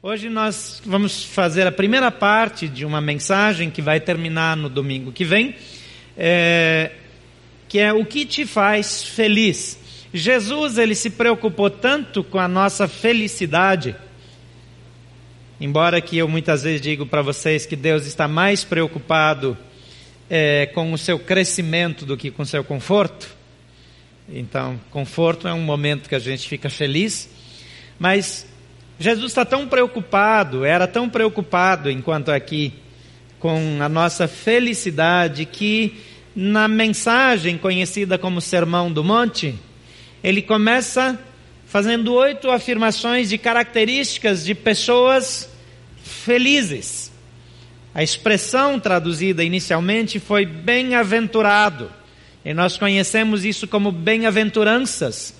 Hoje nós vamos fazer a primeira parte de uma mensagem que vai terminar no domingo que vem, é, que é o que te faz feliz. Jesus ele se preocupou tanto com a nossa felicidade, embora que eu muitas vezes digo para vocês que Deus está mais preocupado é, com o seu crescimento do que com o seu conforto. Então, conforto é um momento que a gente fica feliz, mas Jesus está tão preocupado, era tão preocupado enquanto aqui com a nossa felicidade que na mensagem conhecida como Sermão do Monte, ele começa fazendo oito afirmações de características de pessoas felizes. A expressão traduzida inicialmente foi bem-aventurado, e nós conhecemos isso como bem-aventuranças.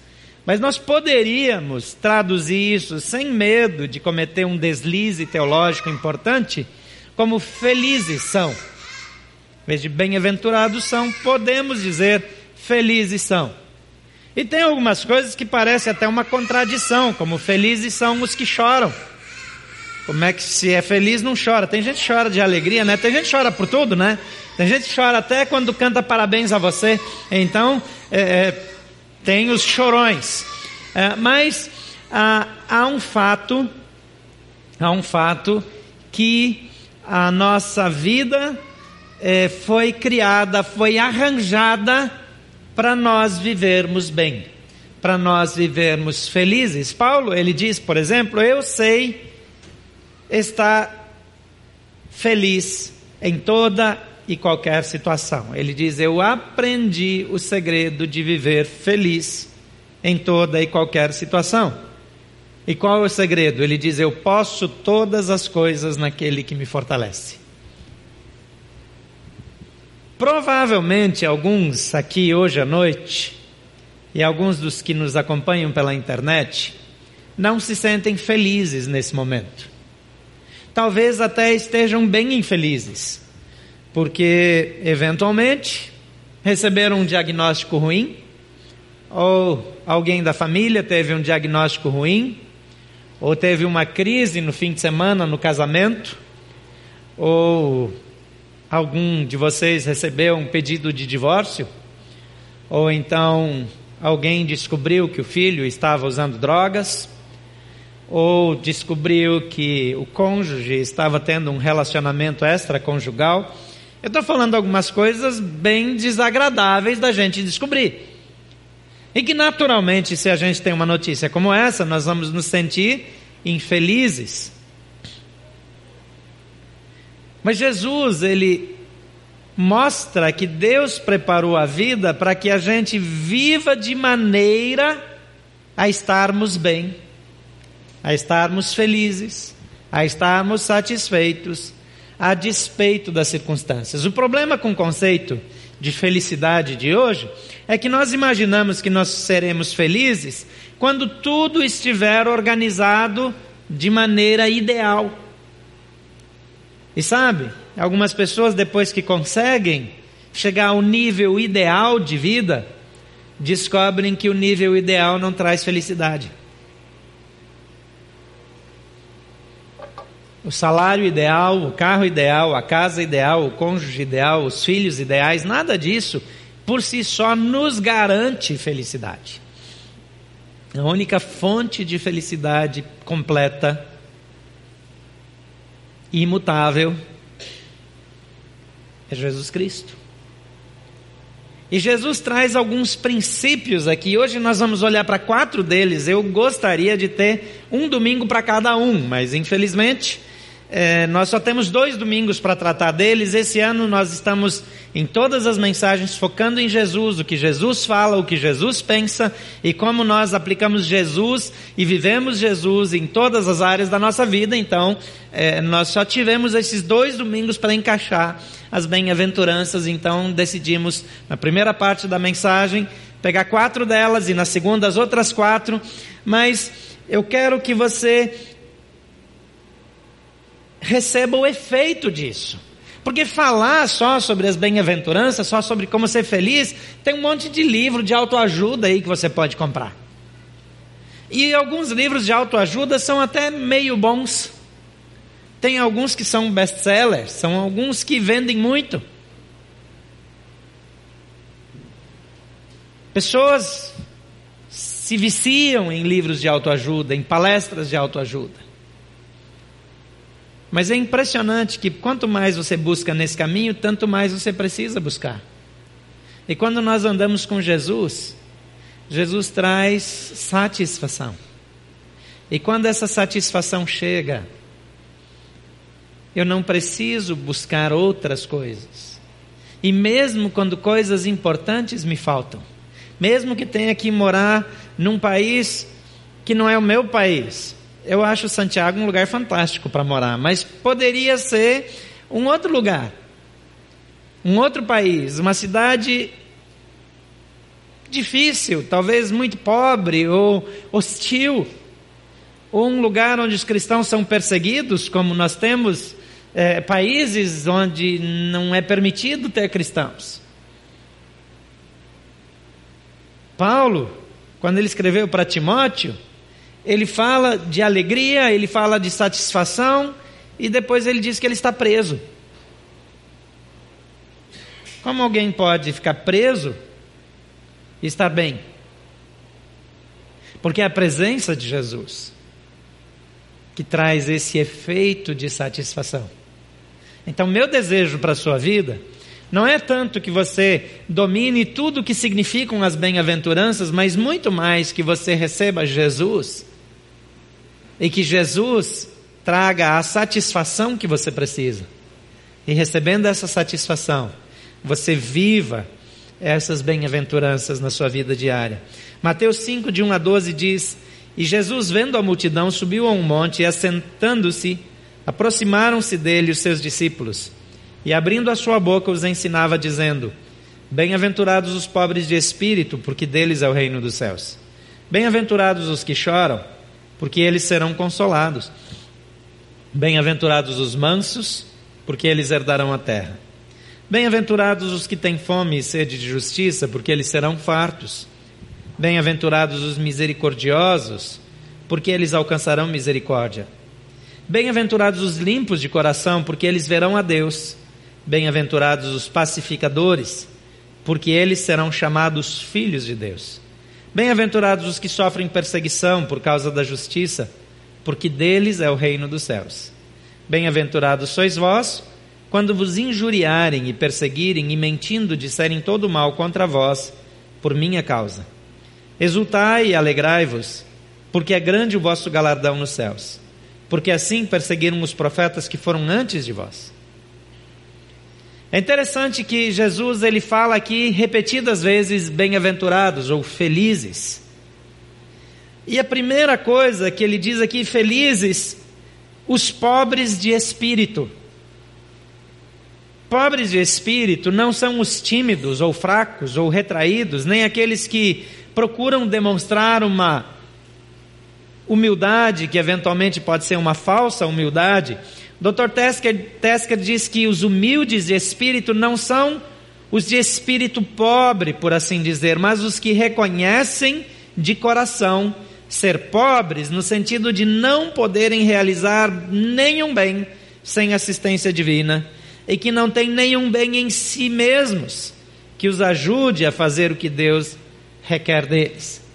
Mas nós poderíamos traduzir isso sem medo de cometer um deslize teológico importante, como felizes são. Em vez de bem-aventurados são, podemos dizer felizes são. E tem algumas coisas que parecem até uma contradição, como felizes são os que choram. Como é que se é feliz não chora? Tem gente que chora de alegria, né? Tem gente que chora por tudo, né? Tem gente que chora até quando canta parabéns a você. Então, é, é tem os chorões. É, mas ah, há um fato, há um fato que a nossa vida é, foi criada, foi arranjada para nós vivermos bem, para nós vivermos felizes. Paulo, ele diz, por exemplo, eu sei estar feliz em toda e qualquer situação. Ele diz: Eu aprendi o segredo de viver feliz em toda e qualquer situação. E qual é o segredo? Ele diz: Eu posso todas as coisas naquele que me fortalece. Provavelmente alguns aqui hoje à noite, e alguns dos que nos acompanham pela internet, não se sentem felizes nesse momento. Talvez até estejam bem infelizes porque eventualmente receberam um diagnóstico ruim, ou alguém da família teve um diagnóstico ruim, ou teve uma crise no fim de semana no casamento, ou algum de vocês recebeu um pedido de divórcio, ou então alguém descobriu que o filho estava usando drogas, ou descobriu que o cônjuge estava tendo um relacionamento extraconjugal eu estou falando algumas coisas bem desagradáveis da gente descobrir. E que naturalmente, se a gente tem uma notícia como essa, nós vamos nos sentir infelizes. Mas Jesus, ele mostra que Deus preparou a vida para que a gente viva de maneira a estarmos bem, a estarmos felizes, a estarmos satisfeitos a despeito das circunstâncias. O problema com o conceito de felicidade de hoje é que nós imaginamos que nós seremos felizes quando tudo estiver organizado de maneira ideal. E sabe, algumas pessoas depois que conseguem chegar ao nível ideal de vida, descobrem que o nível ideal não traz felicidade. O salário ideal, o carro ideal, a casa ideal, o cônjuge ideal, os filhos ideais, nada disso por si só nos garante felicidade. A única fonte de felicidade completa, imutável, é Jesus Cristo. E Jesus traz alguns princípios aqui. Hoje nós vamos olhar para quatro deles. Eu gostaria de ter um domingo para cada um, mas infelizmente é, nós só temos dois domingos para tratar deles. Esse ano nós estamos em todas as mensagens focando em Jesus, o que Jesus fala, o que Jesus pensa e como nós aplicamos Jesus e vivemos Jesus em todas as áreas da nossa vida. Então, é, nós só tivemos esses dois domingos para encaixar as bem-aventuranças. Então, decidimos, na primeira parte da mensagem, pegar quatro delas e na segunda as outras quatro. Mas eu quero que você receba o efeito disso. Porque falar só sobre as bem-aventuranças, só sobre como ser feliz, tem um monte de livro de autoajuda aí que você pode comprar. E alguns livros de autoajuda são até meio bons. Tem alguns que são best-sellers, são alguns que vendem muito. Pessoas se viciam em livros de autoajuda, em palestras de autoajuda. Mas é impressionante que quanto mais você busca nesse caminho, tanto mais você precisa buscar. E quando nós andamos com Jesus, Jesus traz satisfação. E quando essa satisfação chega, eu não preciso buscar outras coisas. E mesmo quando coisas importantes me faltam, mesmo que tenha que morar num país que não é o meu país, eu acho Santiago um lugar fantástico para morar, mas poderia ser um outro lugar, um outro país, uma cidade difícil, talvez muito pobre ou hostil, ou um lugar onde os cristãos são perseguidos, como nós temos é, países onde não é permitido ter cristãos. Paulo, quando ele escreveu para Timóteo, ele fala de alegria, ele fala de satisfação e depois ele diz que ele está preso. Como alguém pode ficar preso e estar bem? Porque é a presença de Jesus que traz esse efeito de satisfação. Então, meu desejo para a sua vida não é tanto que você domine tudo o que significam as bem-aventuranças, mas muito mais que você receba Jesus e que Jesus traga a satisfação que você precisa. E recebendo essa satisfação, você viva essas bem-aventuranças na sua vida diária. Mateus 5, de 1 a 12 diz: E Jesus, vendo a multidão, subiu a um monte e, assentando-se, aproximaram-se dele os seus discípulos. E abrindo a sua boca, os ensinava, dizendo: Bem-aventurados os pobres de espírito, porque deles é o reino dos céus. Bem-aventurados os que choram porque eles serão consolados. Bem-aventurados os mansos, porque eles herdarão a terra. Bem-aventurados os que têm fome e sede de justiça, porque eles serão fartos. Bem-aventurados os misericordiosos, porque eles alcançarão misericórdia. Bem-aventurados os limpos de coração, porque eles verão a Deus. Bem-aventurados os pacificadores, porque eles serão chamados filhos de Deus. Bem-aventurados os que sofrem perseguição por causa da justiça, porque deles é o reino dos céus. Bem-aventurados sois vós, quando vos injuriarem e perseguirem e mentindo disserem todo mal contra vós, por minha causa. Exultai e alegrai-vos, porque é grande o vosso galardão nos céus, porque assim perseguiram os profetas que foram antes de vós. É interessante que Jesus ele fala aqui repetidas vezes bem-aventurados ou felizes. E a primeira coisa que ele diz aqui, felizes, os pobres de espírito. Pobres de espírito não são os tímidos ou fracos ou retraídos, nem aqueles que procuram demonstrar uma humildade que eventualmente pode ser uma falsa humildade, Dr. Tesker, Tesker diz que os humildes de espírito não são os de espírito pobre, por assim dizer, mas os que reconhecem de coração ser pobres, no sentido de não poderem realizar nenhum bem sem assistência divina e que não têm nenhum bem em si mesmos que os ajude a fazer o que Deus requer deles.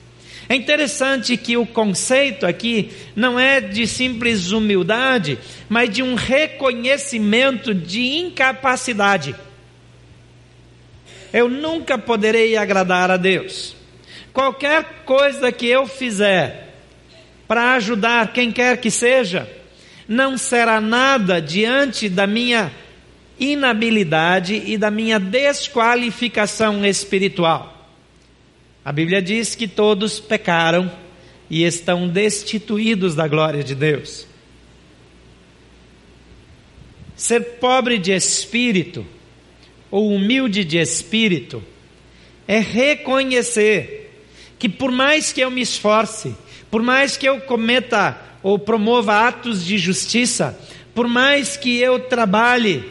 É interessante que o conceito aqui não é de simples humildade, mas de um reconhecimento de incapacidade. Eu nunca poderei agradar a Deus. Qualquer coisa que eu fizer para ajudar quem quer que seja, não será nada diante da minha inabilidade e da minha desqualificação espiritual. A Bíblia diz que todos pecaram e estão destituídos da glória de Deus. Ser pobre de espírito ou humilde de espírito é reconhecer que por mais que eu me esforce, por mais que eu cometa ou promova atos de justiça, por mais que eu trabalhe,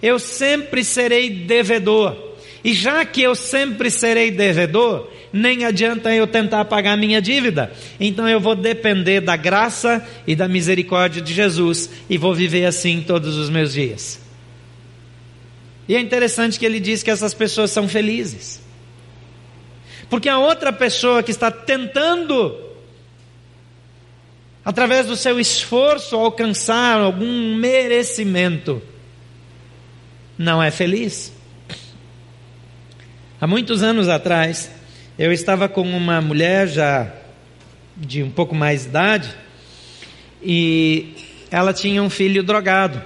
eu sempre serei devedor E já que eu sempre serei devedor, nem adianta eu tentar pagar minha dívida. Então eu vou depender da graça e da misericórdia de Jesus e vou viver assim todos os meus dias. E é interessante que ele diz que essas pessoas são felizes. Porque a outra pessoa que está tentando, através do seu esforço, alcançar algum merecimento, não é feliz. Há muitos anos atrás, eu estava com uma mulher já de um pouco mais de idade e ela tinha um filho drogado.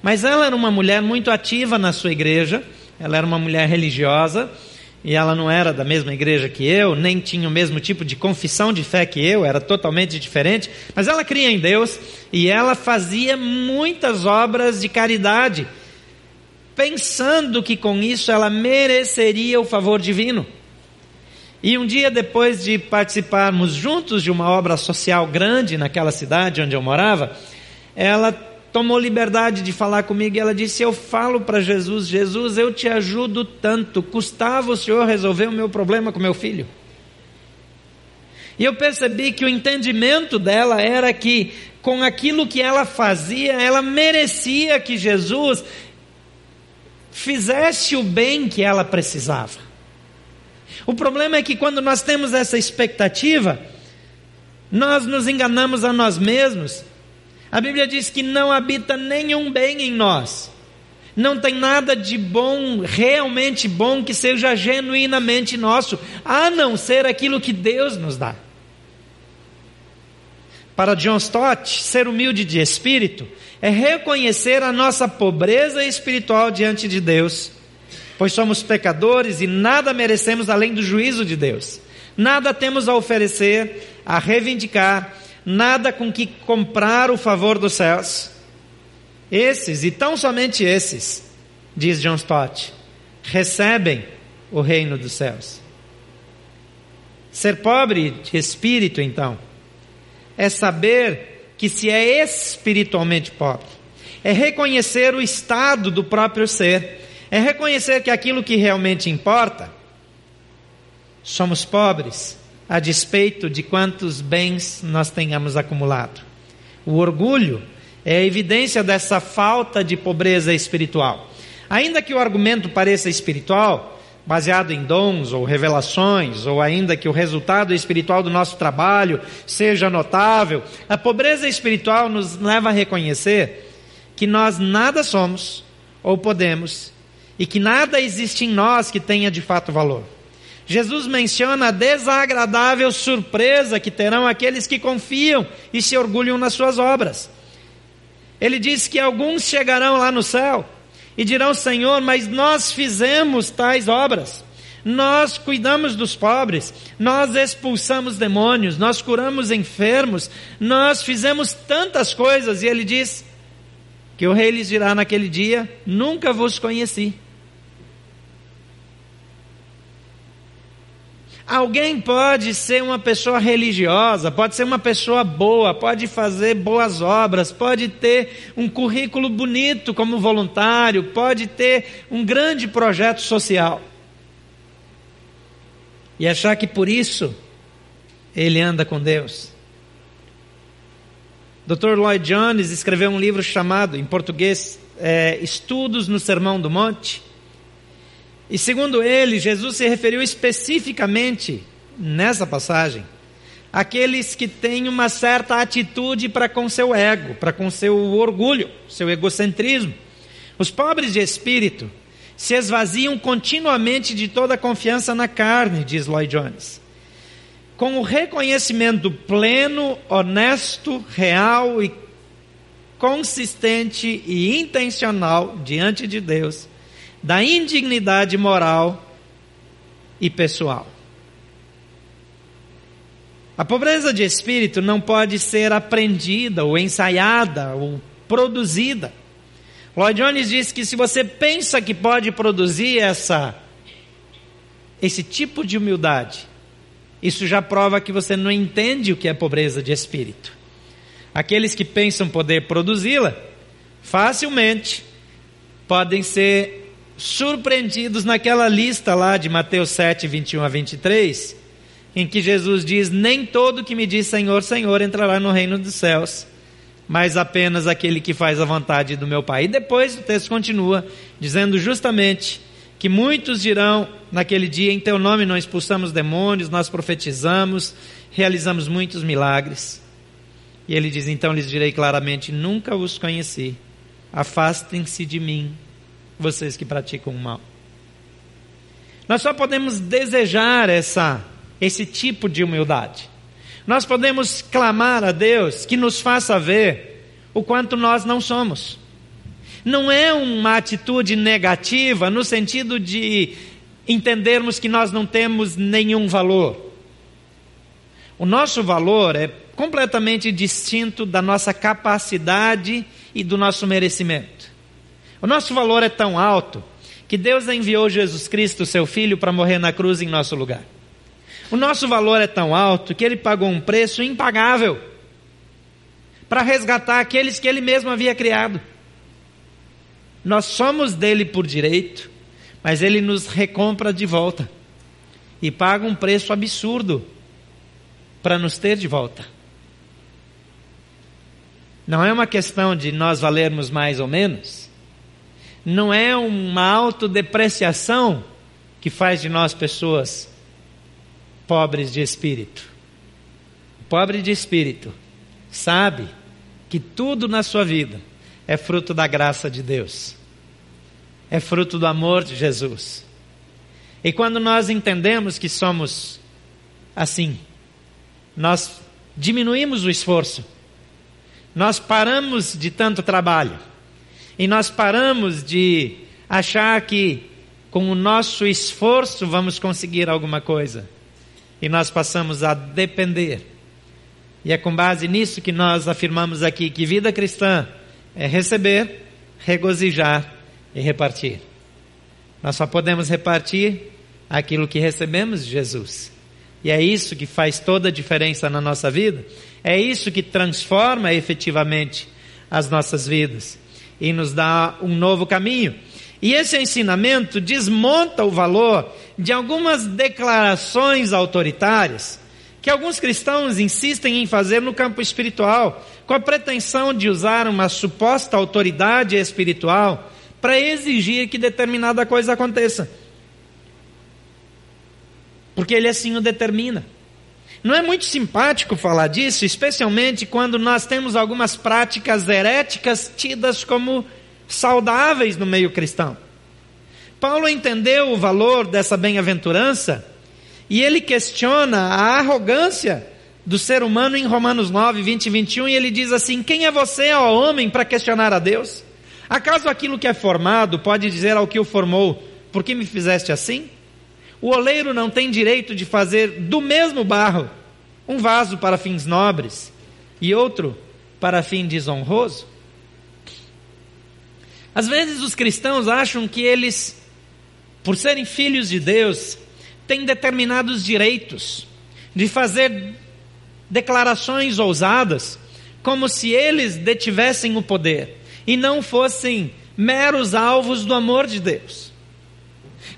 Mas ela era uma mulher muito ativa na sua igreja, ela era uma mulher religiosa e ela não era da mesma igreja que eu, nem tinha o mesmo tipo de confissão de fé que eu, era totalmente diferente, mas ela cria em Deus e ela fazia muitas obras de caridade, pensando que com isso ela mereceria o favor divino. E um dia depois de participarmos juntos de uma obra social grande naquela cidade onde eu morava, ela tomou liberdade de falar comigo e ela disse: Eu falo para Jesus, Jesus, eu te ajudo tanto, custava o Senhor resolver o meu problema com meu filho. E eu percebi que o entendimento dela era que, com aquilo que ela fazia, ela merecia que Jesus fizesse o bem que ela precisava. O problema é que quando nós temos essa expectativa, nós nos enganamos a nós mesmos a Bíblia diz que não habita nenhum bem em nós. Não tem nada de bom, realmente bom, que seja genuinamente nosso, a não ser aquilo que Deus nos dá. Para John Stott, ser humilde de espírito é reconhecer a nossa pobreza espiritual diante de Deus, pois somos pecadores e nada merecemos além do juízo de Deus. Nada temos a oferecer, a reivindicar, nada com que comprar o favor dos céus. Esses, e tão somente esses, diz John Stott, recebem o reino dos céus. Ser pobre de espírito, então, é saber que se é espiritualmente pobre, é reconhecer o estado do próprio ser, é reconhecer que aquilo que realmente importa, somos pobres, a despeito de quantos bens nós tenhamos acumulado. O orgulho é a evidência dessa falta de pobreza espiritual. Ainda que o argumento pareça espiritual, baseado em dons ou revelações, ou ainda que o resultado espiritual do nosso trabalho seja notável, a pobreza espiritual nos leva a reconhecer que nós nada somos ou podemos e que nada existe em nós que tenha de fato valor. Jesus menciona a desagradável surpresa que terão aqueles que confiam e se orgulham nas suas obras. Ele diz que alguns chegarão lá no céu e dirão: Senhor, mas nós fizemos tais obras. Nós cuidamos dos pobres, nós expulsamos demônios, nós curamos enfermos, nós fizemos tantas coisas. E ele diz que o rei lhes dirá naquele dia: Nunca vos conheci. Alguém pode ser uma pessoa religiosa, pode ser uma pessoa boa, pode fazer boas obras, pode ter um currículo bonito como voluntário, pode ter um grande projeto social. E achar que por isso ele anda com Deus. Dr. Lloyd Jones escreveu um livro chamado, em português, é, Estudos no Sermão do Monte. E segundo ele, Jesus se referiu especificamente nessa passagem àqueles que têm uma certa atitude para com seu ego, para com seu orgulho, seu egocentrismo. Os pobres de espírito se esvaziam continuamente de toda confiança na carne, diz Lloyd Jones. Com o reconhecimento pleno, honesto, real e consistente e intencional diante de Deus da indignidade moral e pessoal. A pobreza de espírito não pode ser aprendida ou ensaiada ou produzida. Lloyd Jones diz que se você pensa que pode produzir essa esse tipo de humildade, isso já prova que você não entende o que é pobreza de espírito. Aqueles que pensam poder produzi-la, facilmente podem ser surpreendidos naquela lista lá de Mateus 7, 21 a 23, em que Jesus diz: Nem todo que me diz Senhor, Senhor entrará no reino dos céus, mas apenas aquele que faz a vontade do meu Pai. E depois o texto continua, dizendo justamente que muitos dirão naquele dia: Em teu nome nós expulsamos demônios, nós profetizamos, realizamos muitos milagres. E ele diz: Então lhes direi claramente: Nunca os conheci. Afastem-se de mim, vocês que praticam o mal. Nós só podemos desejar essa, esse tipo de humildade. Nós podemos clamar a Deus que nos faça ver o quanto nós não somos. Não é uma atitude negativa no sentido de entendermos que nós não temos nenhum valor. O nosso valor é completamente distinto da nossa capacidade e do nosso merecimento. O nosso valor é tão alto que Deus enviou Jesus Cristo, seu Filho, para morrer na cruz em nosso lugar. O nosso valor é tão alto que ele pagou um preço impagável para resgatar aqueles que ele mesmo havia criado. Nós somos dele por direito, mas ele nos recompra de volta e paga um preço absurdo para nos ter de volta. Não é uma questão de nós valermos mais ou menos. Não é uma autodepreciação que faz de nós pessoas pobres de espírito. Pobre de espírito sabe que tudo na sua vida é fruto da graça de Deus, é fruto do amor de Jesus. E quando nós entendemos que somos assim, nós diminuímos o esforço nós paramos de tanto trabalho e nós paramos de achar que com o nosso esforço vamos conseguir alguma coisa e nós passamos a depender. E é com base nisso que nós afirmamos aqui que vida cristã é receber, regozijar e repartir. Nós só podemos repartir aquilo que recebemos de Jesus. E é isso que faz toda a diferença na nossa vida. É isso que transforma efetivamente as nossas vidas e nos dá um novo caminho. E esse ensinamento desmonta o valor de algumas declarações autoritárias que alguns cristãos insistem em fazer no campo espiritual, com a pretensão de usar uma suposta autoridade espiritual para exigir que determinada coisa aconteça porque ele assim o determina. Não é muito simpático falar disso, especialmente quando nós temos algumas práticas heréticas tidas como saudáveis no meio cristão. Paulo entendeu o valor dessa bem-aventurança e ele questiona a arrogância do ser humano em Romanos 9, 20 e 21, e ele diz assim: Quem é você, ó homem, para questionar a Deus? Acaso aquilo que é formado pode dizer ao que o formou, por que me fizeste assim? O oleiro não tem direito de fazer do mesmo barro um vaso para fins nobres e outro para fim desonroso? Às vezes os cristãos acham que eles, por serem filhos de Deus, têm determinados direitos de fazer declarações ousadas, como se eles detivessem o poder e não fossem meros alvos do amor de Deus.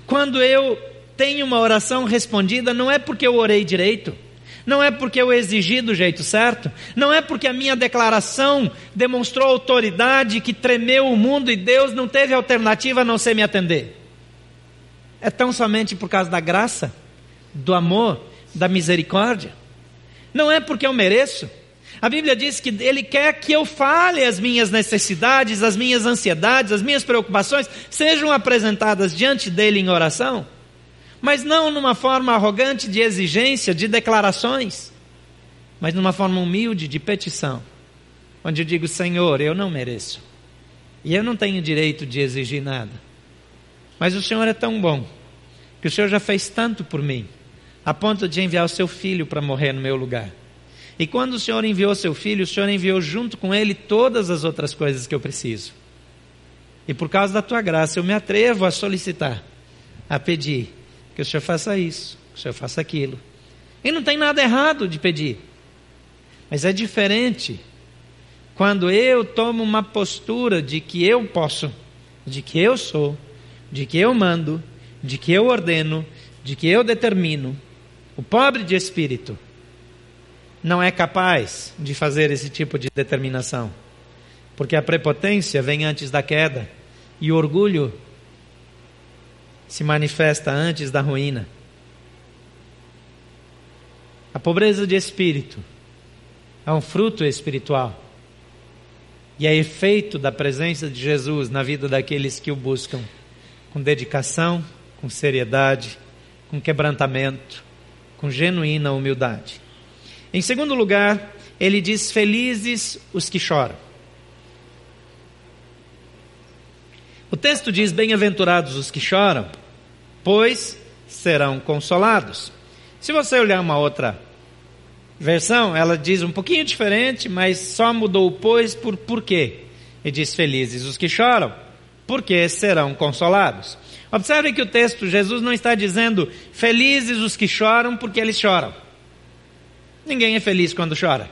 Quando eu tenho uma oração respondida não é porque eu orei direito, não é porque eu exigi do jeito certo, não é porque a minha declaração demonstrou autoridade que tremeu o mundo e Deus não teve alternativa a não ser me atender. É tão somente por causa da graça, do amor, da misericórdia. Não é porque eu mereço. A Bíblia diz que Ele quer que eu fale as minhas necessidades, as minhas ansiedades, as minhas preocupações, sejam apresentadas diante dEle em oração mas não numa forma arrogante de exigência, de declarações, mas numa forma humilde de petição, onde eu digo: Senhor, eu não mereço, e eu não tenho direito de exigir nada, mas o Senhor é tão bom, que o Senhor já fez tanto por mim, a ponto de enviar o seu filho para morrer no meu lugar. E quando o Senhor enviou seu filho, o Senhor enviou junto com ele todas as outras coisas que eu preciso. E por causa da tua graça, eu me atrevo a solicitar, a pedir que o senhor faça isso, que o senhor faça aquilo. E não tem nada errado de pedir. Mas é diferente quando eu tomo uma postura de que eu posso, de que eu sou, de que eu mando, de que eu ordeno, de que eu determino, o pobre de espírito não é capaz de fazer esse tipo de determinação, porque a prepotência vem antes da queda e o orgulho se manifesta antes da ruína. A pobreza de espírito é um fruto espiritual e é efeito da presença de Jesus na vida daqueles que o buscam com dedicação, com seriedade, com quebrantamento, com genuína humildade. Em segundo lugar, ele diz: Felizes os que choram. O texto diz: Bem-aventurados os que choram, pois serão consolados. Se você olhar uma outra versão, ela diz um pouquinho diferente, mas só mudou o pois por porquê. E diz: Felizes os que choram, porque serão consolados. Observe que o texto, Jesus não está dizendo felizes os que choram porque eles choram. Ninguém é feliz quando chora.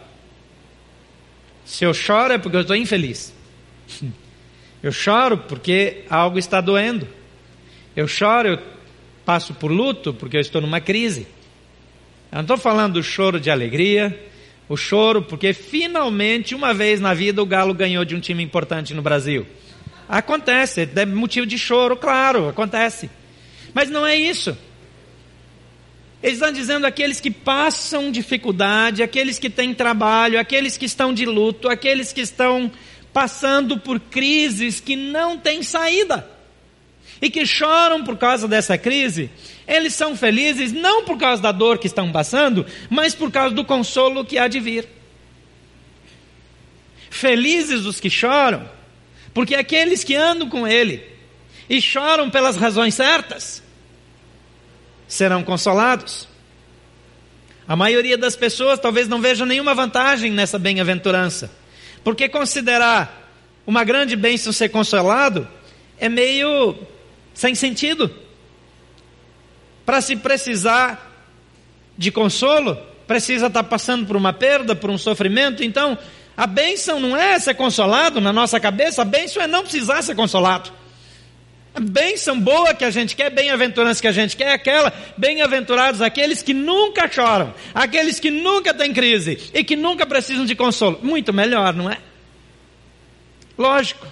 Se eu choro é porque eu estou infeliz. Eu choro porque algo está doendo. Eu choro, eu passo por luto porque eu estou numa crise. Eu não estou falando do choro de alegria, o choro porque finalmente, uma vez na vida, o Galo ganhou de um time importante no Brasil. Acontece, é motivo de choro, claro, acontece. Mas não é isso. Eles estão dizendo aqueles que passam dificuldade, aqueles que têm trabalho, aqueles que estão de luto, aqueles que estão passando por crises que não têm saída e que choram por causa dessa crise, eles são felizes não por causa da dor que estão passando, mas por causa do consolo que há de vir. Felizes os que choram, porque aqueles que andam com Ele e choram pelas razões certas serão consolados. A maioria das pessoas talvez não veja nenhuma vantagem nessa bem-aventurança, porque considerar uma grande bênção ser consolado é meio sem sentido. Para se precisar de consolo, precisa estar passando por uma perda, por um sofrimento, então a bênção não é ser consolado na nossa cabeça, a bênção é não precisar ser consolado. A bênção boa que a gente quer, bem-aventurança que a gente quer, é aquela, bem-aventurados aqueles que nunca choram, aqueles que nunca têm crise e que nunca precisam de consolo. Muito melhor, não é? Lógico.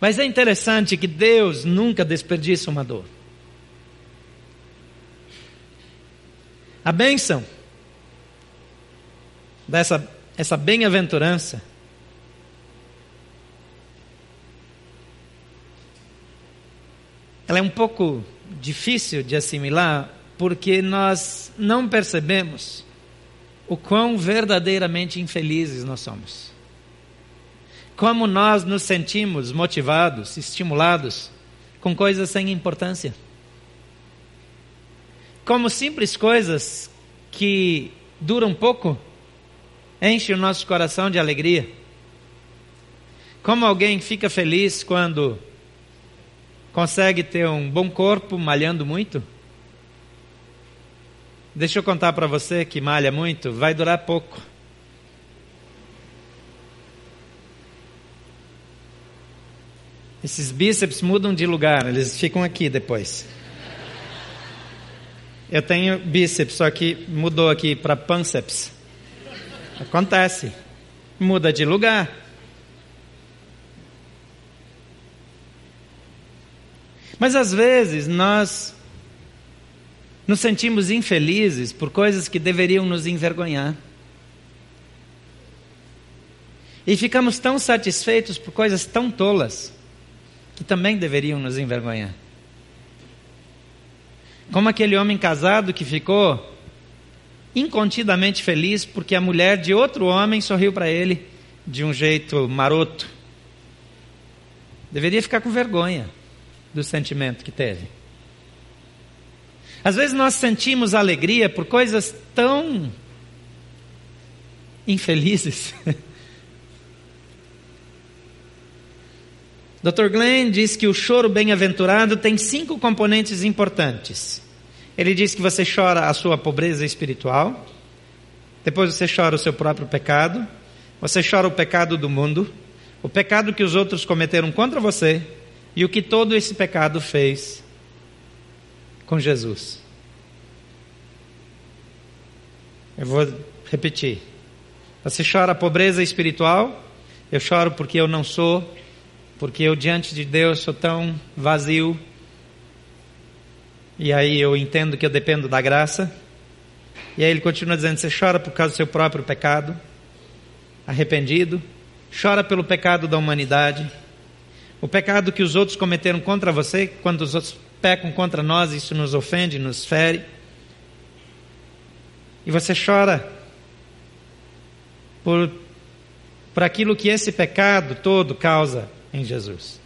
Mas é interessante que Deus nunca desperdiça uma dor. A bênção dessa essa bem-aventurança. Ela é um pouco difícil de assimilar porque nós não percebemos o quão verdadeiramente infelizes nós somos. Como nós nos sentimos motivados, estimulados com coisas sem importância. Como simples coisas que duram pouco enche o nosso coração de alegria. Como alguém fica feliz quando consegue ter um bom corpo malhando muito? Deixa eu contar para você que malha muito, vai durar pouco. Esses bíceps mudam de lugar, eles ficam aqui depois. Eu tenho bíceps, só que mudou aqui para pânceps. Acontece. Muda de lugar. Mas às vezes nós nos sentimos infelizes por coisas que deveriam nos envergonhar. E ficamos tão satisfeitos por coisas tão tolas que também deveriam nos envergonhar. Como aquele homem casado que ficou incontidamente feliz porque a mulher de outro homem sorriu para ele de um jeito maroto. Deveria ficar com vergonha do sentimento que teve. Às vezes nós sentimos alegria por coisas tão infelizes. Dr. Glenn diz que o choro bem-aventurado tem cinco componentes importantes. Ele diz que você chora a sua pobreza espiritual, depois você chora o seu próprio pecado, você chora o pecado do mundo, o pecado que os outros cometeram contra você e o que todo esse pecado fez com Jesus. Eu vou repetir. Você chora a pobreza espiritual? Eu choro porque eu não sou, porque eu diante de Deus sou tão vazio. E aí eu entendo que eu dependo da graça. E aí ele continua dizendo: você chora por causa do seu próprio pecado, arrependido, chora pelo pecado da humanidade, o pecado que os outros cometeram contra você, quando os outros pecam contra nós, isso nos ofende, nos fere. E você chora por, por aquilo que esse pecado todo causa em Jesus.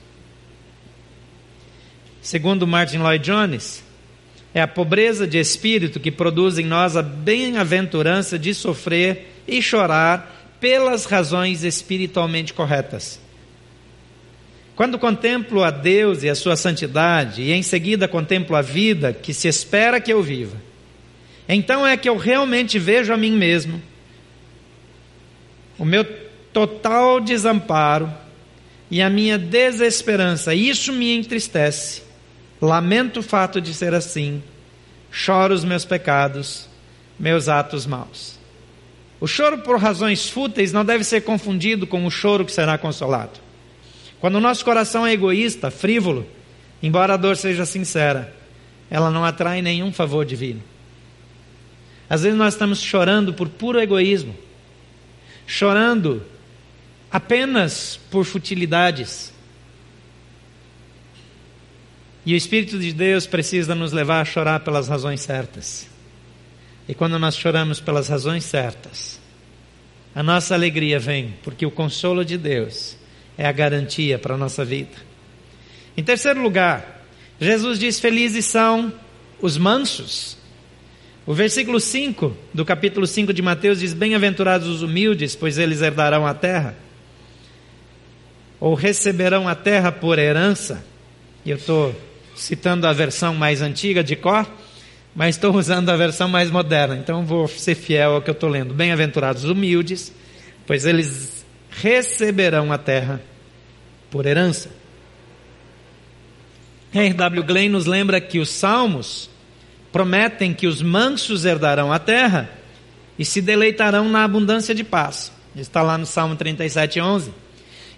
Segundo Martin Lloyd Jones, é a pobreza de espírito que produz em nós a bem-aventurança de sofrer e chorar pelas razões espiritualmente corretas. Quando contemplo a Deus e a sua santidade, e em seguida contemplo a vida que se espera que eu viva, então é que eu realmente vejo a mim mesmo, o meu total desamparo e a minha desesperança. Isso me entristece. Lamento o fato de ser assim. Choro os meus pecados, meus atos maus. O choro por razões fúteis não deve ser confundido com o choro que será consolado. Quando o nosso coração é egoísta, frívolo, embora a dor seja sincera, ela não atrai nenhum favor divino. Às vezes nós estamos chorando por puro egoísmo, chorando apenas por futilidades. E o Espírito de Deus precisa nos levar a chorar pelas razões certas. E quando nós choramos pelas razões certas, a nossa alegria vem, porque o consolo de Deus é a garantia para a nossa vida. Em terceiro lugar, Jesus diz: Felizes são os mansos. O versículo 5 do capítulo 5 de Mateus diz: Bem-aventurados os humildes, pois eles herdarão a terra. Ou receberão a terra por herança. E eu estou citando a versão mais antiga de cor, mas estou usando a versão mais moderna, então vou ser fiel ao que eu estou lendo. Bem-aventurados os humildes, pois eles receberão a terra por herança. R.W. Glenn nos lembra que os salmos prometem que os mansos herdarão a terra e se deleitarão na abundância de paz. Está lá no Salmo 37, 11.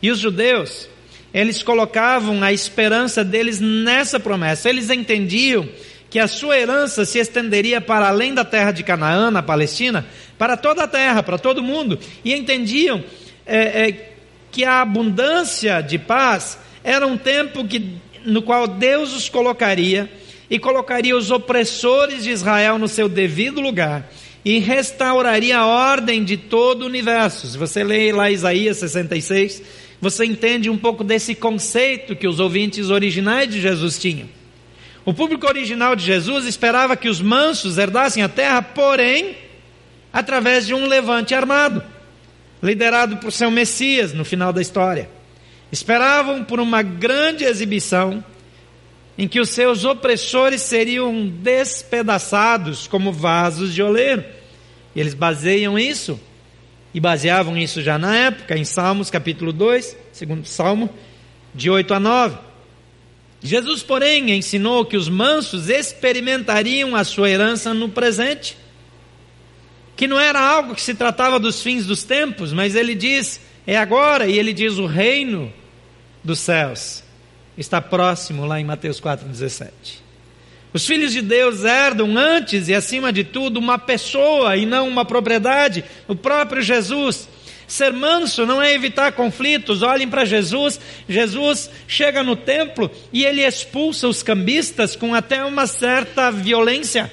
E os judeus, eles colocavam a esperança deles nessa promessa. Eles entendiam que a sua herança se estenderia para além da terra de Canaã, na Palestina, para toda a terra, para todo mundo. E entendiam é, é, que a abundância de paz era um tempo que, no qual Deus os colocaria e colocaria os opressores de Israel no seu devido lugar e restauraria a ordem de todo o universo. Se você lê lá Isaías 66, você entende um pouco desse conceito que os ouvintes originais de Jesus tinham. O público original de Jesus esperava que os mansos herdassem a terra, porém, através de um levante armado liderado por seu Messias no final da história. Esperavam por uma grande exibição em que os seus opressores seriam despedaçados como vasos de oleiro. E eles baseiam isso, e baseavam isso já na época, em Salmos capítulo 2, segundo Salmo, de 8 a 9. Jesus, porém, ensinou que os mansos experimentariam a sua herança no presente que não era algo que se tratava dos fins dos tempos, mas ele diz, é agora, e ele diz: o reino dos céus está próximo, lá em Mateus 4,17. Os filhos de Deus herdam antes e acima de tudo uma pessoa e não uma propriedade, o próprio Jesus. Ser manso não é evitar conflitos. Olhem para Jesus. Jesus chega no templo e ele expulsa os cambistas com até uma certa violência.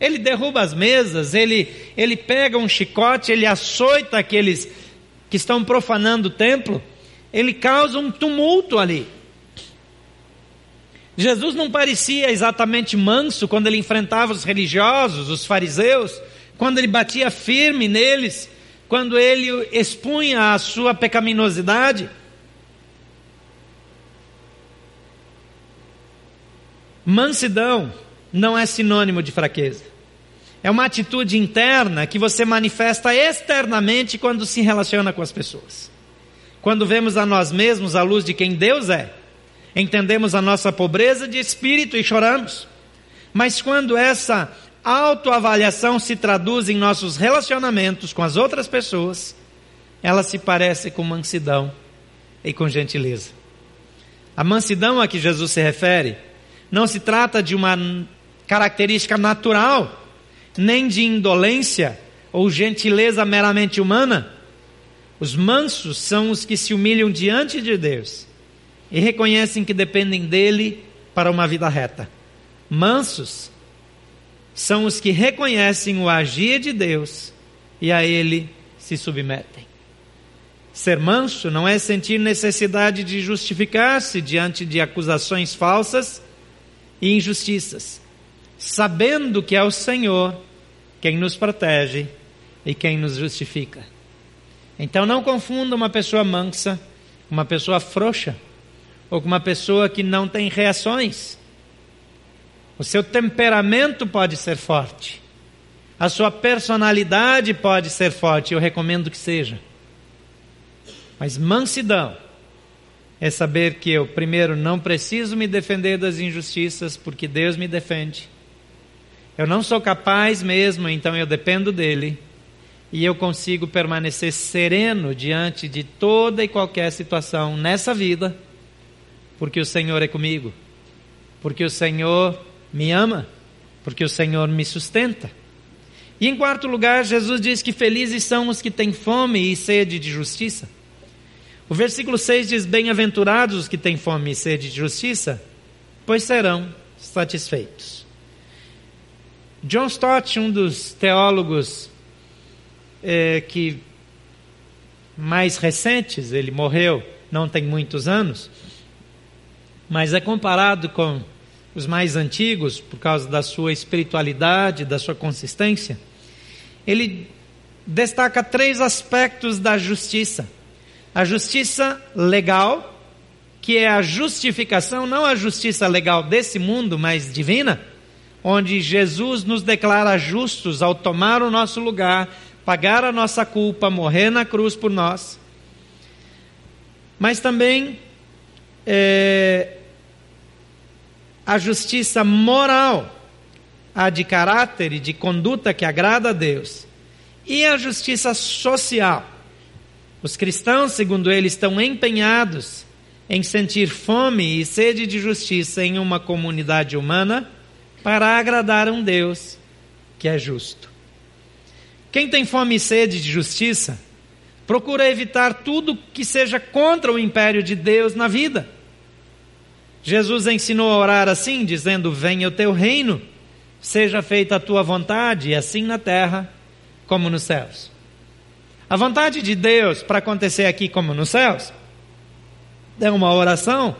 Ele derruba as mesas, ele, ele pega um chicote, ele açoita aqueles que estão profanando o templo, ele causa um tumulto ali. Jesus não parecia exatamente manso quando ele enfrentava os religiosos, os fariseus, quando ele batia firme neles, quando ele expunha a sua pecaminosidade. Mansidão não é sinônimo de fraqueza. É uma atitude interna que você manifesta externamente quando se relaciona com as pessoas. Quando vemos a nós mesmos à luz de quem Deus é, entendemos a nossa pobreza de espírito e choramos. Mas quando essa autoavaliação se traduz em nossos relacionamentos com as outras pessoas, ela se parece com mansidão e com gentileza. A mansidão a que Jesus se refere não se trata de uma característica natural, nem de indolência ou gentileza meramente humana. Os mansos são os que se humilham diante de Deus e reconhecem que dependem dele para uma vida reta. Mansos são os que reconhecem o agir de Deus e a ele se submetem. Ser manso não é sentir necessidade de justificar-se diante de acusações falsas e injustiças, sabendo que é o Senhor quem nos protege e quem nos justifica. Então não confunda uma pessoa mansa com uma pessoa frouxa ou com uma pessoa que não tem reações. O seu temperamento pode ser forte, a sua personalidade pode ser forte, eu recomendo que seja. Mas mansidão é saber que eu, primeiro, não preciso me defender das injustiças, porque Deus me defende. Eu não sou capaz mesmo, então eu dependo dele. E eu consigo permanecer sereno diante de toda e qualquer situação nessa vida, porque o Senhor é comigo, porque o Senhor me ama, porque o Senhor me sustenta. E em quarto lugar, Jesus diz que felizes são os que têm fome e sede de justiça. O versículo 6 diz: Bem-aventurados os que têm fome e sede de justiça, pois serão satisfeitos. John Stott, um dos teólogos é, que mais recentes, ele morreu não tem muitos anos, mas é comparado com os mais antigos por causa da sua espiritualidade, da sua consistência. Ele destaca três aspectos da justiça a justiça legal, que é a justificação, não a justiça legal desse mundo, mas divina, onde Jesus nos declara justos ao tomar o nosso lugar, pagar a nossa culpa, morrer na cruz por nós. Mas também é, a justiça moral, a de caráter e de conduta que agrada a Deus, e a justiça social os cristãos, segundo ele, estão empenhados em sentir fome e sede de justiça em uma comunidade humana para agradar um Deus que é justo. Quem tem fome e sede de justiça procura evitar tudo que seja contra o império de Deus na vida. Jesus ensinou a orar assim, dizendo: Venha o teu reino, seja feita a tua vontade, assim na terra como nos céus. A vontade de Deus para acontecer aqui como nos céus é uma oração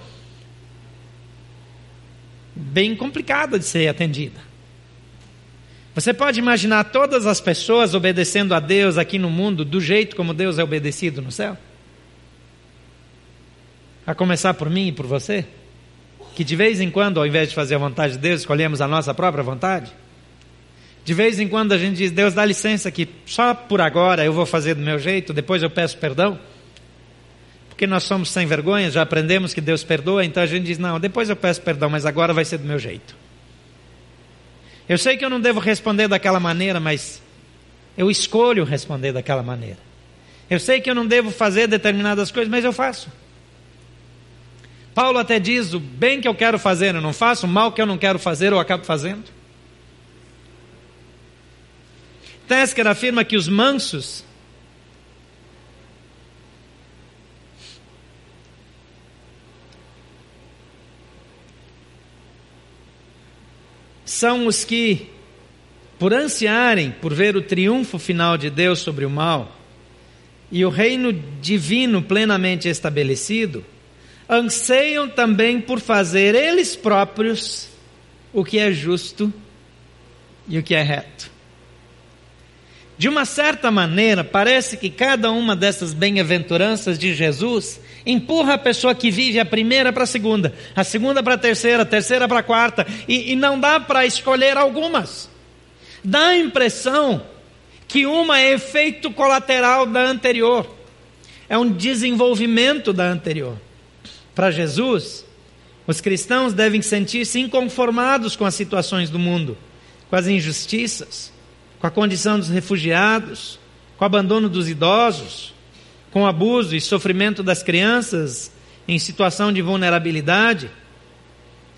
bem complicada de ser atendida. Você pode imaginar todas as pessoas obedecendo a Deus aqui no mundo do jeito como Deus é obedecido no céu? A começar por mim e por você? Que de vez em quando, ao invés de fazer a vontade de Deus, escolhemos a nossa própria vontade? De vez em quando a gente diz, Deus dá licença que só por agora eu vou fazer do meu jeito, depois eu peço perdão. Porque nós somos sem vergonha, já aprendemos que Deus perdoa, então a gente diz, não, depois eu peço perdão, mas agora vai ser do meu jeito. Eu sei que eu não devo responder daquela maneira, mas eu escolho responder daquela maneira. Eu sei que eu não devo fazer determinadas coisas, mas eu faço. Paulo até diz: o bem que eu quero fazer eu não faço, o mal que eu não quero fazer eu acabo fazendo. Tesker afirma que os mansos são os que, por ansiarem por ver o triunfo final de Deus sobre o mal e o reino divino plenamente estabelecido, anseiam também por fazer eles próprios o que é justo e o que é reto. De uma certa maneira, parece que cada uma dessas bem-aventuranças de Jesus empurra a pessoa que vive a primeira para a segunda, a segunda para a terceira, a terceira para a quarta, e, e não dá para escolher algumas. Dá a impressão que uma é efeito colateral da anterior, é um desenvolvimento da anterior. Para Jesus, Os cristãos devem sentir-se inconformados com as situações do mundo, com as injustiças, com a condição dos refugiados, com o abandono dos idosos, com o abuso e sofrimento das crianças em situação de vulnerabilidade,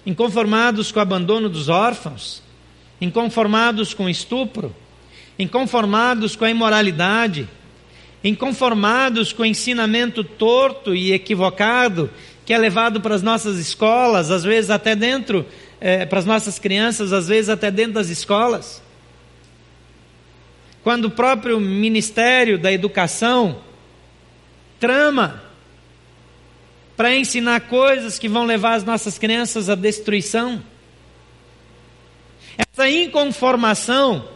inconformados com o abandono dos órfãos, inconformados com o estupro, inconformados com a imoralidade, inconformados com o ensinamento torto e equivocado que é levado para as nossas escolas, às vezes até dentro, é, para as nossas crianças, às vezes até dentro das escolas. Quando o próprio Ministério da Educação trama para ensinar coisas que vão levar as nossas crianças à destruição. Essa inconformação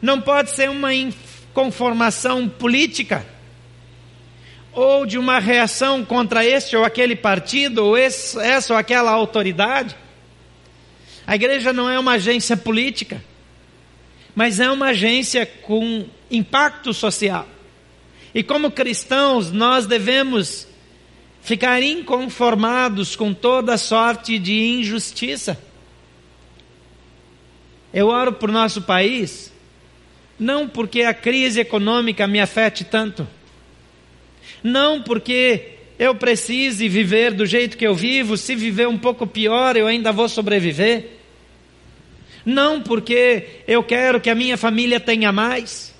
não pode ser uma inconformação política ou de uma reação contra este ou aquele partido, ou esse, essa ou aquela autoridade. A igreja não é uma agência política, mas é uma agência com impacto social. E como cristãos, nós devemos ficar inconformados com toda sorte de injustiça. Eu oro por nosso país, não porque a crise econômica me afete tanto não porque eu precise viver do jeito que eu vivo, se viver um pouco pior, eu ainda vou sobreviver. Não porque eu quero que a minha família tenha mais,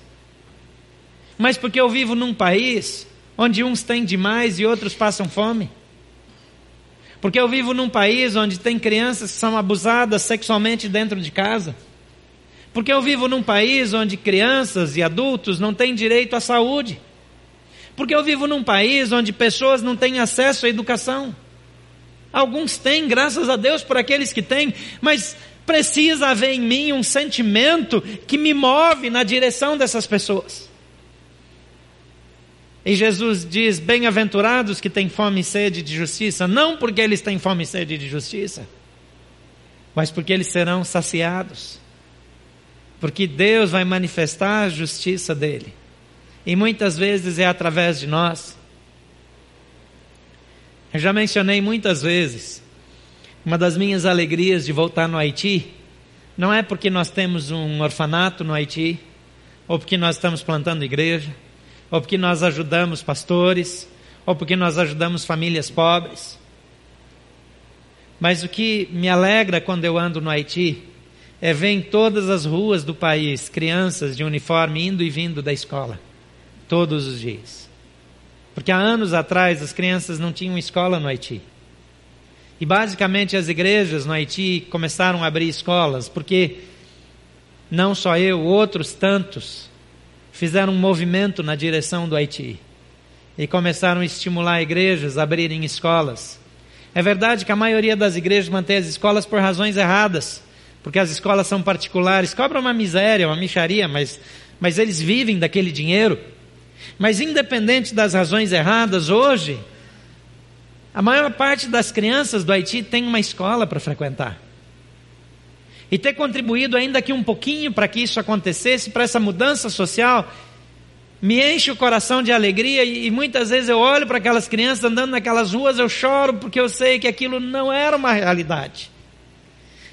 mas porque eu vivo num país onde uns têm demais e outros passam fome. Porque eu vivo num país onde tem crianças que são abusadas sexualmente dentro de casa. Porque eu vivo num país onde crianças e adultos não têm direito à saúde. Porque eu vivo num país onde pessoas não têm acesso à educação. Alguns têm, graças a Deus por aqueles que têm, mas precisa haver em mim um sentimento que me move na direção dessas pessoas. E Jesus diz: Bem-aventurados que têm fome e sede de justiça, não porque eles têm fome e sede de justiça, mas porque eles serão saciados. Porque Deus vai manifestar a justiça dele e muitas vezes é através de nós. Eu já mencionei muitas vezes, uma das minhas alegrias de voltar no Haiti, não é porque nós temos um orfanato no Haiti, ou porque nós estamos plantando igreja, ou porque nós ajudamos pastores, ou porque nós ajudamos famílias pobres. Mas o que me alegra quando eu ando no Haiti é ver em todas as ruas do país crianças de uniforme indo e vindo da escola todos os dias. Porque há anos atrás as crianças não tinham escola no Haiti. E basicamente as igrejas no Haiti começaram a abrir escolas, porque não só eu, outros tantos fizeram um movimento na direção do Haiti e começaram a estimular igrejas a abrirem escolas. É verdade que a maioria das igrejas mantém as escolas por razões erradas, porque as escolas são particulares, cobram uma miséria, uma micharia, mas, mas eles vivem daquele dinheiro. Mas independente das razões erradas, hoje, a maior parte das crianças do Haiti tem uma escola para frequentar. E ter contribuído ainda aqui um pouquinho para que isso acontecesse, para essa mudança social, me enche o coração de alegria e, e muitas vezes eu olho para aquelas crianças andando naquelas ruas, eu choro porque eu sei que aquilo não era uma realidade.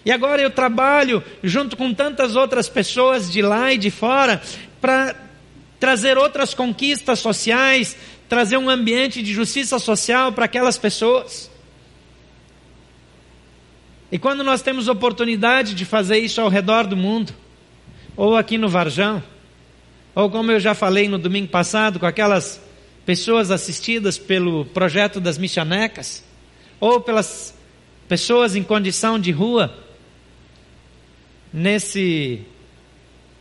E agora eu trabalho junto com tantas outras pessoas de lá e de fora para trazer outras conquistas sociais, trazer um ambiente de justiça social para aquelas pessoas. E quando nós temos oportunidade de fazer isso ao redor do mundo, ou aqui no Varjão, ou como eu já falei no domingo passado, com aquelas pessoas assistidas pelo projeto das missionecas, ou pelas pessoas em condição de rua, nesse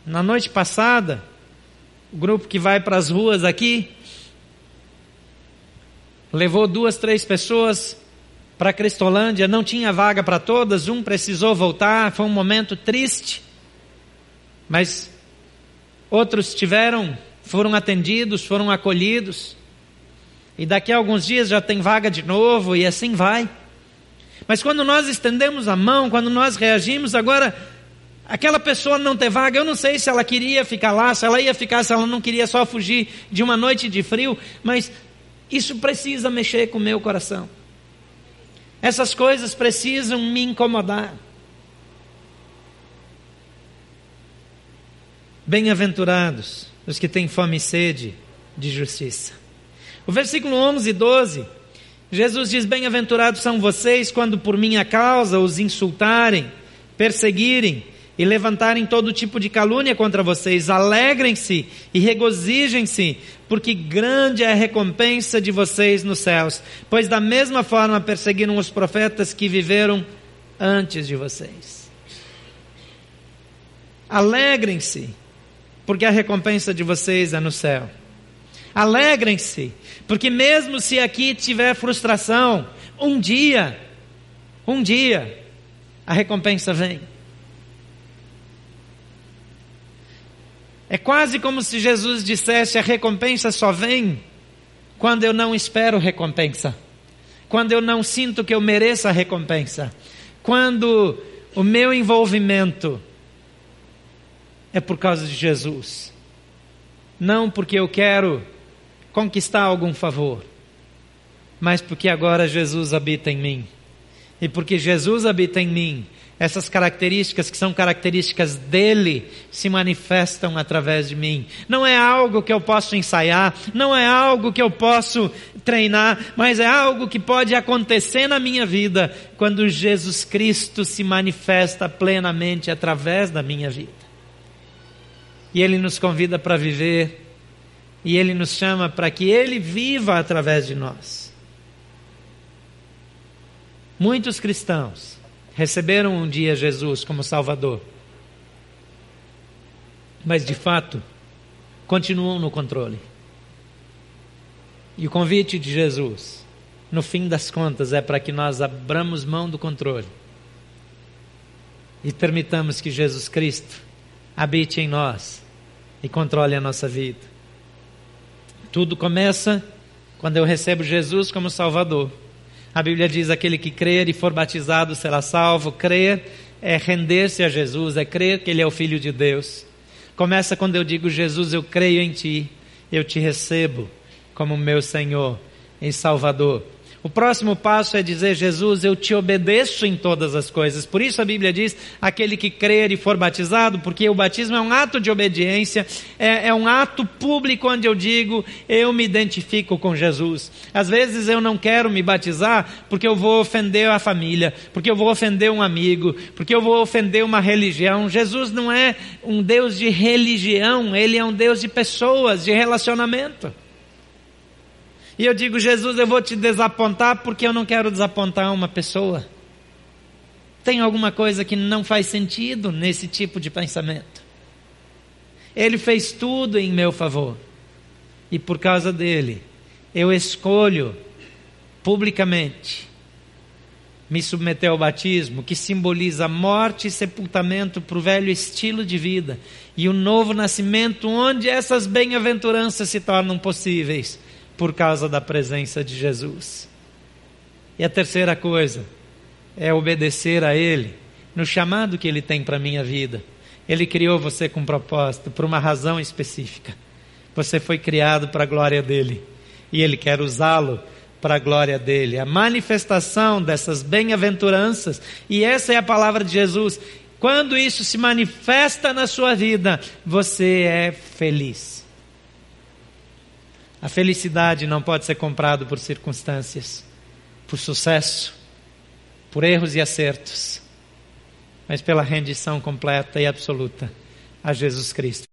na noite passada, o grupo que vai para as ruas aqui levou duas, três pessoas para Cristolândia, não tinha vaga para todas, um precisou voltar, foi um momento triste, mas outros tiveram, foram atendidos, foram acolhidos, e daqui a alguns dias já tem vaga de novo, e assim vai. Mas quando nós estendemos a mão, quando nós reagimos, agora Aquela pessoa não ter vaga, eu não sei se ela queria ficar lá, se ela ia ficar, se ela não queria só fugir de uma noite de frio, mas isso precisa mexer com o meu coração. Essas coisas precisam me incomodar. Bem-aventurados os que têm fome e sede de justiça. O versículo 11 e 12, Jesus diz: Bem-aventurados são vocês quando por minha causa os insultarem, perseguirem e levantarem todo tipo de calúnia contra vocês. Alegrem-se e regozijem-se, porque grande é a recompensa de vocês nos céus. Pois da mesma forma perseguiram os profetas que viveram antes de vocês. Alegrem-se porque a recompensa de vocês é no céu. Alegrem-se, porque mesmo se aqui tiver frustração, um dia, um dia, a recompensa vem. É quase como se Jesus dissesse: a recompensa só vem quando eu não espero recompensa, quando eu não sinto que eu mereço a recompensa, quando o meu envolvimento é por causa de Jesus. Não porque eu quero conquistar algum favor, mas porque agora Jesus habita em mim. E porque Jesus habita em mim, essas características que são características dele se manifestam através de mim. Não é algo que eu posso ensaiar, não é algo que eu posso treinar, mas é algo que pode acontecer na minha vida quando Jesus Cristo se manifesta plenamente através da minha vida. E Ele nos convida para viver, e Ele nos chama para que Ele viva através de nós. Muitos cristãos receberam um dia Jesus como Salvador, mas de fato continuam no controle. E o convite de Jesus, no fim das contas, é para que nós abramos mão do controle e permitamos que Jesus Cristo habite em nós e controle a nossa vida. Tudo começa quando eu recebo Jesus como Salvador. A Bíblia diz: aquele que crer e for batizado será salvo. Crer é render-se a Jesus, é crer que Ele é o Filho de Deus. Começa quando eu digo: Jesus, eu creio em Ti, eu te recebo como meu Senhor e Salvador. O próximo passo é dizer: Jesus, eu te obedeço em todas as coisas. Por isso a Bíblia diz: aquele que crer e for batizado, porque o batismo é um ato de obediência, é, é um ato público onde eu digo: eu me identifico com Jesus. Às vezes eu não quero me batizar porque eu vou ofender a família, porque eu vou ofender um amigo, porque eu vou ofender uma religião. Jesus não é um Deus de religião, ele é um Deus de pessoas, de relacionamento. E eu digo, Jesus, eu vou te desapontar porque eu não quero desapontar uma pessoa. Tem alguma coisa que não faz sentido nesse tipo de pensamento. Ele fez tudo em meu favor. E por causa dele, eu escolho publicamente me submeter ao batismo, que simboliza morte e sepultamento para o velho estilo de vida, e o novo nascimento, onde essas bem-aventuranças se tornam possíveis por causa da presença de Jesus. E a terceira coisa é obedecer a Ele no chamado que Ele tem para a minha vida. Ele criou você com propósito, por uma razão específica. Você foi criado para a glória dele e Ele quer usá-lo para a glória dele. A manifestação dessas bem-aventuranças, e essa é a palavra de Jesus. Quando isso se manifesta na sua vida, você é feliz. A felicidade não pode ser comprada por circunstâncias, por sucesso, por erros e acertos, mas pela rendição completa e absoluta a Jesus Cristo.